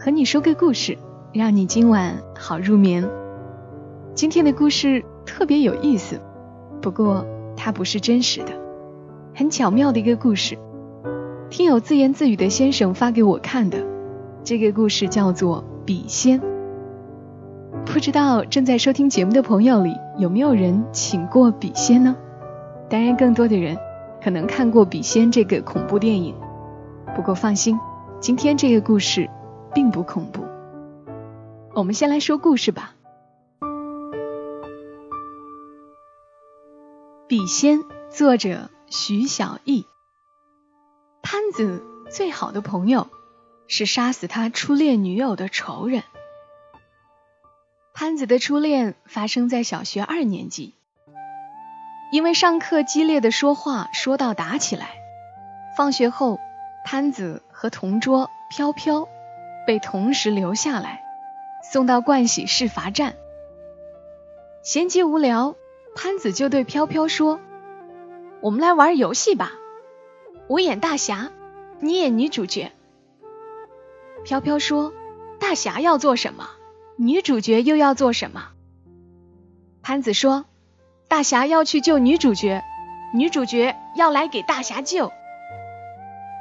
和你说个故事，让你今晚好入眠。今天的故事特别有意思，不过它不是真实的，很巧妙的一个故事。听友自言自语的先生发给我看的，这个故事叫做《笔仙》。不知道正在收听节目的朋友里有没有人请过笔仙呢？当然，更多的人可能看过《笔仙》这个恐怖电影。不过放心，今天这个故事并不恐怖。我们先来说故事吧。《笔仙》作者徐小艺。潘子最好的朋友是杀死他初恋女友的仇人。潘子的初恋发生在小学二年级，因为上课激烈的说话，说到打起来。放学后，潘子和同桌飘飘被同时留下来，送到盥洗室罚站。闲极无聊，潘子就对飘飘说：“我们来玩游戏吧，我演大侠，你演女主角。”飘飘说：“大侠要做什么？”女主角又要做什么？潘子说：“大侠要去救女主角，女主角要来给大侠救。”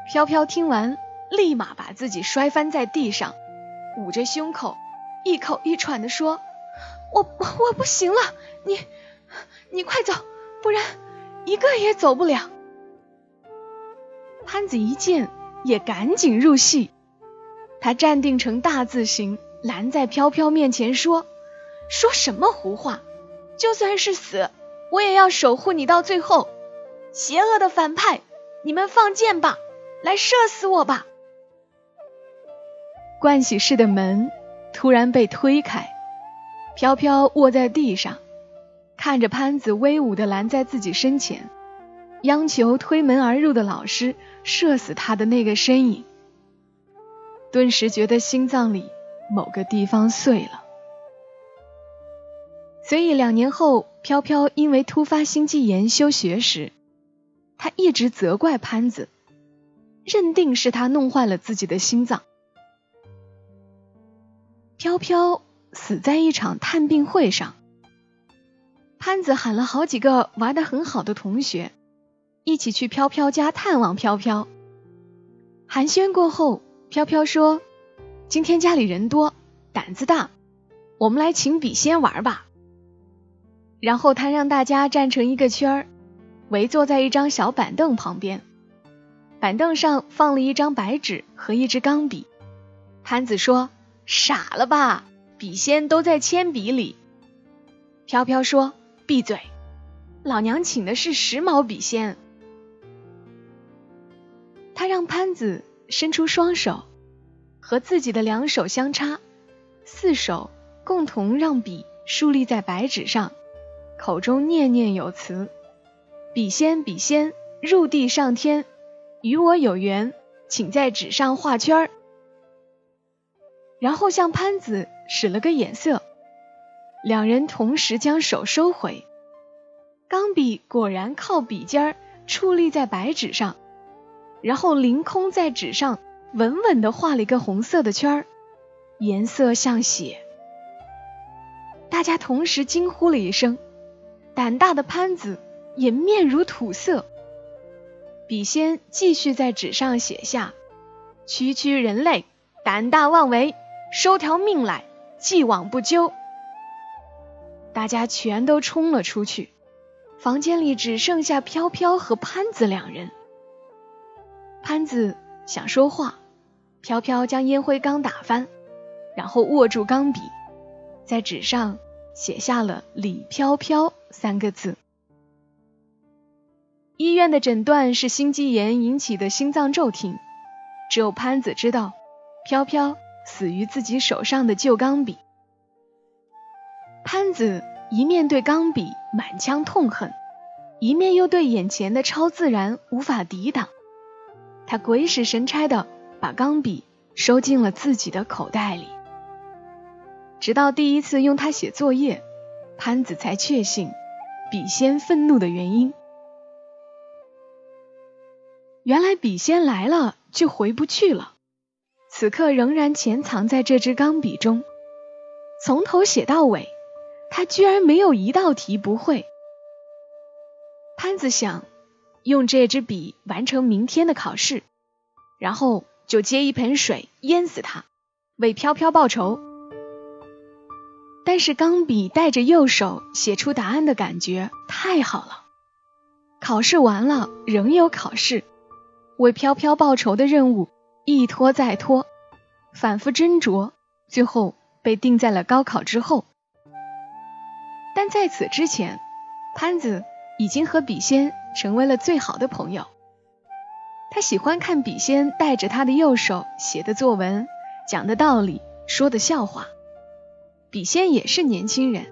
飘飘听完，立马把自己摔翻在地上，捂着胸口，一口一喘的说：“我我不行了，你你快走，不然一个也走不了。”潘子一见，也赶紧入戏，他站定成大字形。拦在飘飘面前说：“说什么胡话！就算是死，我也要守护你到最后。邪恶的反派，你们放箭吧，来射死我吧！”盥洗室的门突然被推开，飘飘卧在地上，看着潘子威武的拦在自己身前，央求推门而入的老师射死他的那个身影，顿时觉得心脏里。某个地方碎了，所以两年后，飘飘因为突发心肌炎休学时，他一直责怪潘子，认定是他弄坏了自己的心脏。飘飘死在一场探病会上，潘子喊了好几个玩的很好的同学，一起去飘飘家探望飘飘。寒暄过后，飘飘说。今天家里人多，胆子大，我们来请笔仙玩吧。然后他让大家站成一个圈儿，围坐在一张小板凳旁边，板凳上放了一张白纸和一支钢笔。潘子说：“傻了吧，笔仙都在铅笔里。”飘飘说：“闭嘴，老娘请的是时髦笔仙。”他让潘子伸出双手。和自己的两手相插，四手共同让笔竖立在白纸上，口中念念有词：“笔仙，笔仙，入地上天，与我有缘，请在纸上画圈儿。”然后向潘子使了个眼色，两人同时将手收回，钢笔果然靠笔尖儿矗立在白纸上，然后凌空在纸上。稳稳地画了一个红色的圈儿，颜色像血。大家同时惊呼了一声，胆大的潘子也面如土色。笔仙继续在纸上写下：“区区人类，胆大妄为，收条命来，既往不咎。”大家全都冲了出去，房间里只剩下飘飘和潘子两人。潘子。想说话，飘飘将烟灰缸打翻，然后握住钢笔，在纸上写下了“李飘飘”三个字。医院的诊断是心肌炎引起的心脏骤停，只有潘子知道，飘飘死于自己手上的旧钢笔。潘子一面对钢笔满腔痛恨，一面又对眼前的超自然无法抵挡。他鬼使神差的把钢笔收进了自己的口袋里。直到第一次用它写作业，潘子才确信笔仙愤怒的原因。原来笔仙来了就回不去了，此刻仍然潜藏在这支钢笔中，从头写到尾，他居然没有一道题不会。潘子想用这支笔完成明天的考试，然后就接一盆水淹死他，为飘飘报仇。但是钢笔带着右手写出答案的感觉太好了。考试完了，仍有考试，为飘飘报仇的任务一拖再拖，反复斟酌，最后被定在了高考之后。但在此之前，潘子已经和笔仙成为了最好的朋友。他喜欢看笔仙带着他的右手写的作文、讲的道理、说的笑话。笔仙也是年轻人，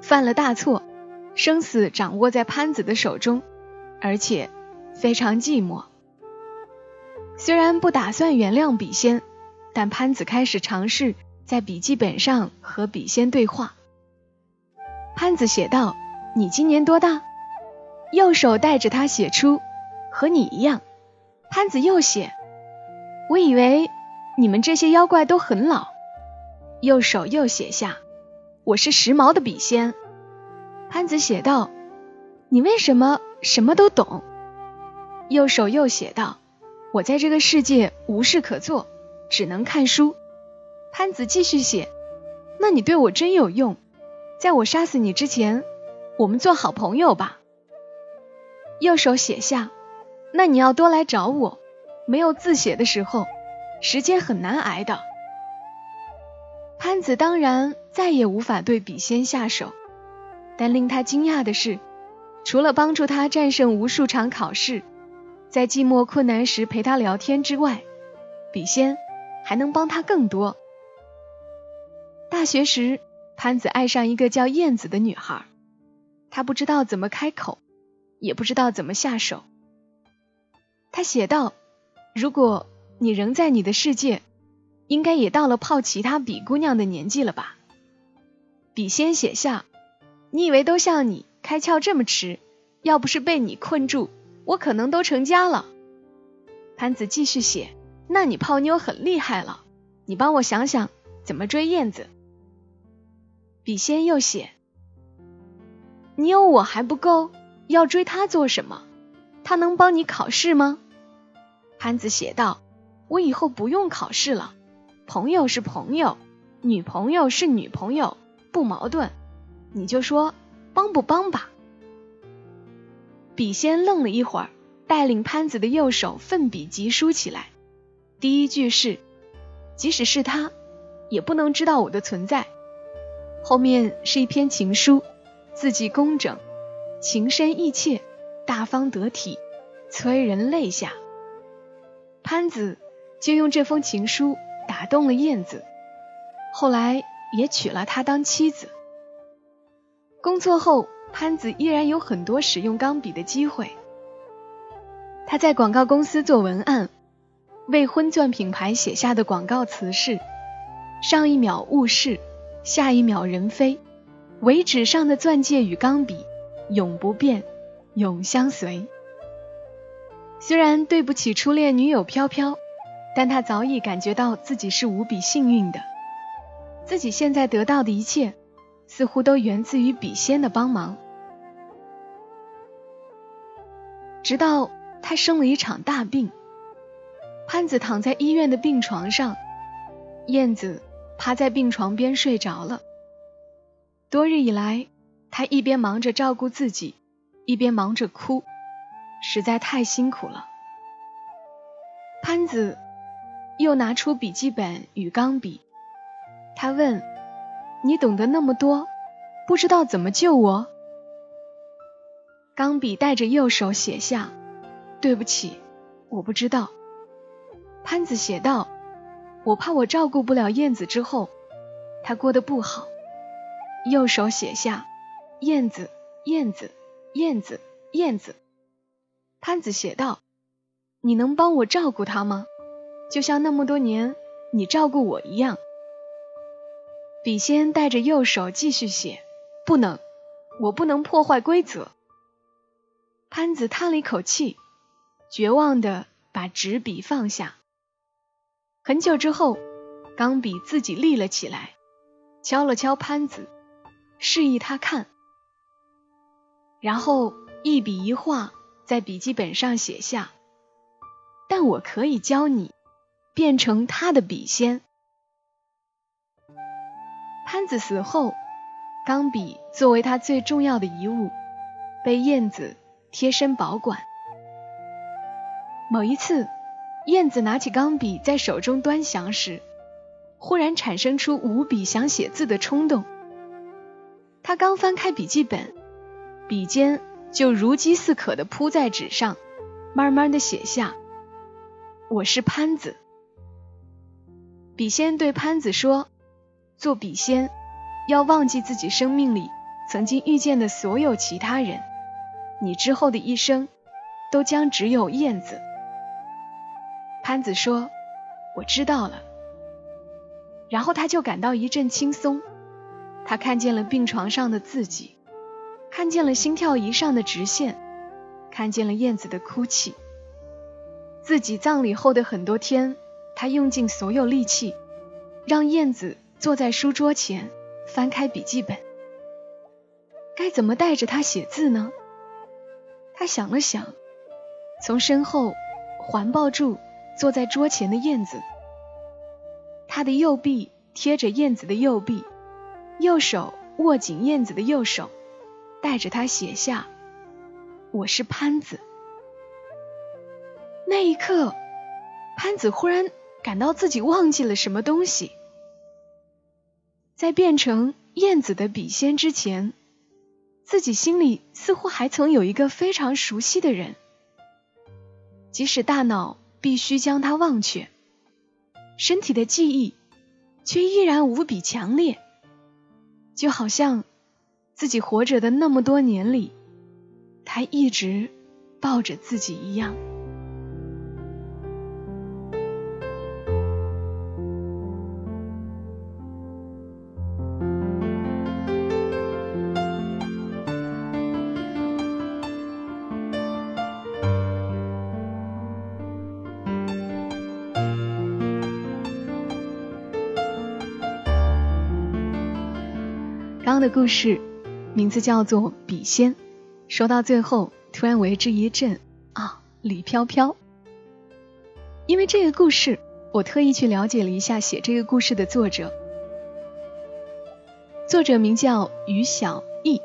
犯了大错，生死掌握在潘子的手中，而且非常寂寞。虽然不打算原谅笔仙，但潘子开始尝试在笔记本上和笔仙对话。潘子写道：“你今年多大？”右手带着他写出：“和你一样。”潘子又写：“我以为你们这些妖怪都很老。”右手又写下：“我是时髦的笔仙。”潘子写道：“你为什么什么都懂？”右手又写道：“我在这个世界无事可做，只能看书。”潘子继续写：“那你对我真有用，在我杀死你之前，我们做好朋友吧。”右手写下：“那你要多来找我，没有字写的时候，时间很难挨的。”潘子当然再也无法对笔仙下手，但令他惊讶的是，除了帮助他战胜无数场考试，在寂寞困难时陪他聊天之外，笔仙还能帮他更多。大学时，潘子爱上一个叫燕子的女孩，他不知道怎么开口，也不知道怎么下手。他写道：“如果你仍在你的世界。”应该也到了泡其他笔姑娘的年纪了吧？笔仙写下：“你以为都像你开窍这么迟？要不是被你困住，我可能都成家了。”潘子继续写：“那你泡妞很厉害了，你帮我想想怎么追燕子。”笔仙又写：“你有我还不够，要追她做什么？她能帮你考试吗？”潘子写道：“我以后不用考试了。”朋友是朋友，女朋友是女朋友，不矛盾。你就说帮不帮吧。笔仙愣了一会儿，带领潘子的右手奋笔疾书起来。第一句是：“即使是他，也不能知道我的存在。”后面是一篇情书，字迹工整，情深意切，大方得体，催人泪下。潘子就用这封情书。打动了燕子，后来也娶了她当妻子。工作后，潘子依然有很多使用钢笔的机会。他在广告公司做文案，为婚钻品牌写下的广告词是：“上一秒物是，下一秒人非，唯纸上的钻戒与钢笔，永不变，永相随。”虽然对不起初恋女友飘飘。但他早已感觉到自己是无比幸运的，自己现在得到的一切，似乎都源自于笔仙的帮忙。直到他生了一场大病，潘子躺在医院的病床上，燕子趴在病床边睡着了。多日以来，他一边忙着照顾自己，一边忙着哭，实在太辛苦了。潘子。又拿出笔记本与钢笔，他问：“你懂得那么多，不知道怎么救我？”钢笔带着右手写下：“对不起，我不知道。”潘子写道：“我怕我照顾不了燕子之后，他过得不好。右手写下“燕子，燕子，燕子，燕子”。潘子写道：“你能帮我照顾他吗？就像那么多年你照顾我一样。”笔仙带着右手继续写：“不能，我不能破坏规则。”潘子叹了一口气，绝望的把纸笔放下。很久之后，钢笔自己立了起来，敲了敲潘子，示意他看，然后一笔一画在笔记本上写下：“但我可以教你变成他的笔仙。”潘子死后，钢笔作为他最重要的遗物，被燕子贴身保管。某一次。燕子拿起钢笔在手中端详时，忽然产生出无比想写字的冲动。他刚翻开笔记本，笔尖就如饥似渴地扑在纸上，慢慢地写下：“我是潘子。”笔仙对潘子说：“做笔仙，要忘记自己生命里曾经遇见的所有其他人，你之后的一生都将只有燕子。”潘子说：“我知道了。”然后他就感到一阵轻松。他看见了病床上的自己，看见了心跳仪上的直线，看见了燕子的哭泣。自己葬礼后的很多天，他用尽所有力气，让燕子坐在书桌前，翻开笔记本。该怎么带着他写字呢？他想了想，从身后环抱住。坐在桌前的燕子，他的右臂贴着燕子的右臂，右手握紧燕子的右手，带着他写下：“我是潘子。”那一刻，潘子忽然感到自己忘记了什么东西。在变成燕子的笔仙之前，自己心里似乎还曾有一个非常熟悉的人，即使大脑。必须将它忘却，身体的记忆却依然无比强烈，就好像自己活着的那么多年里，他一直抱着自己一样。的故事名字叫做《笔仙》，说到最后突然为之一震啊！李飘飘，因为这个故事，我特意去了解了一下写这个故事的作者，作者名叫于小艺，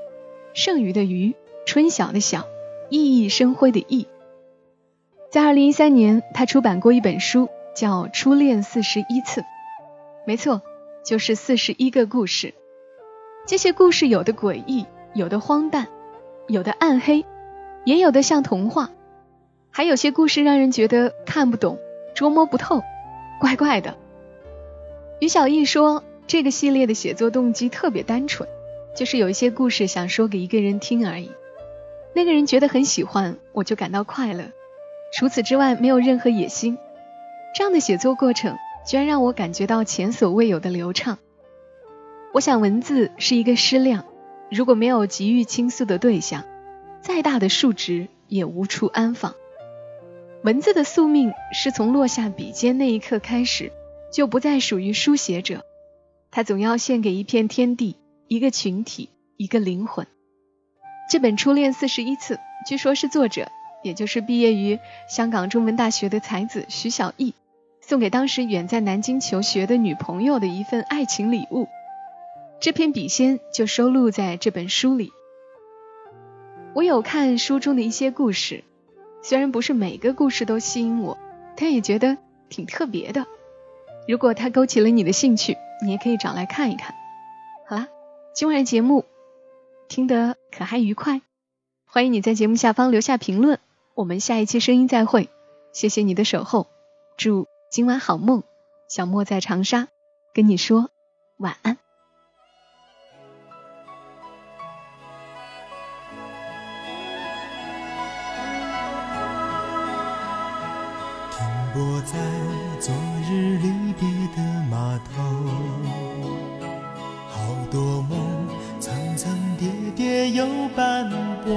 剩余的余，春晓的晓，熠熠生辉的熠。在二零一三年，他出版过一本书，叫《初恋四十一次》，没错，就是四十一个故事。这些故事有的诡异，有的荒诞，有的暗黑，也有的像童话，还有些故事让人觉得看不懂、捉摸不透，怪怪的。于小艺说，这个系列的写作动机特别单纯，就是有一些故事想说给一个人听而已，那个人觉得很喜欢，我就感到快乐。除此之外，没有任何野心。这样的写作过程，居然让我感觉到前所未有的流畅。我想，文字是一个矢量，如果没有急于倾诉的对象，再大的数值也无处安放。文字的宿命是从落下笔尖那一刻开始，就不再属于书写者，它总要献给一片天地、一个群体、一个灵魂。这本《初恋四十一次》，据说是作者，也就是毕业于香港中文大学的才子徐小艺，送给当时远在南京求学的女朋友的一份爱情礼物。这篇笔仙就收录在这本书里。我有看书中的一些故事，虽然不是每个故事都吸引我，但也觉得挺特别的。如果它勾起了你的兴趣，你也可以找来看一看。好啦，今晚的节目听得可还愉快？欢迎你在节目下方留下评论。我们下一期声音再会，谢谢你的守候，祝今晚好梦。小莫在长沙跟你说晚安。头，好多梦层层叠叠又斑驳，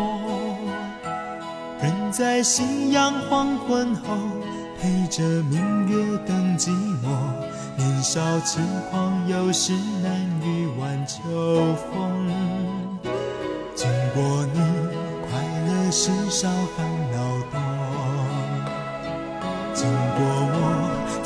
人在夕阳黄昏后。陪着明月等寂寞，年少轻狂，有时难御晚秋风。经过你，快乐时少烦恼多；经过我，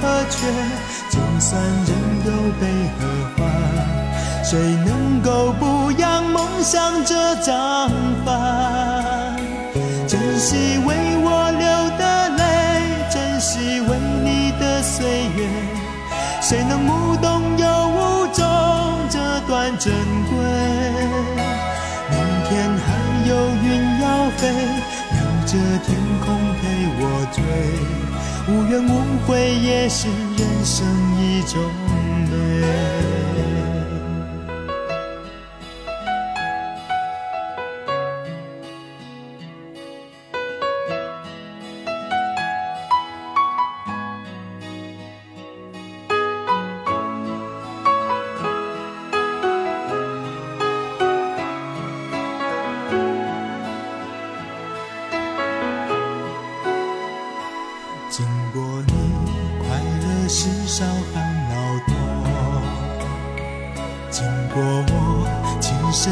何缺，就算人有悲和欢，谁能够不扬梦想这张帆？珍惜为我流的泪，珍惜为你的岁月，谁能无动又无衷这段珍贵？明天还有云要飞，留着天空陪我追。无怨无悔也是人生一种美。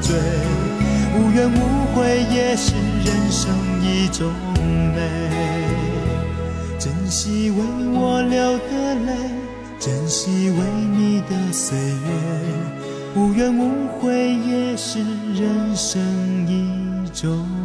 醉，无怨无悔也是人生一种美。珍惜为我流的泪，珍惜为你的岁月，无怨无悔也是人生一种。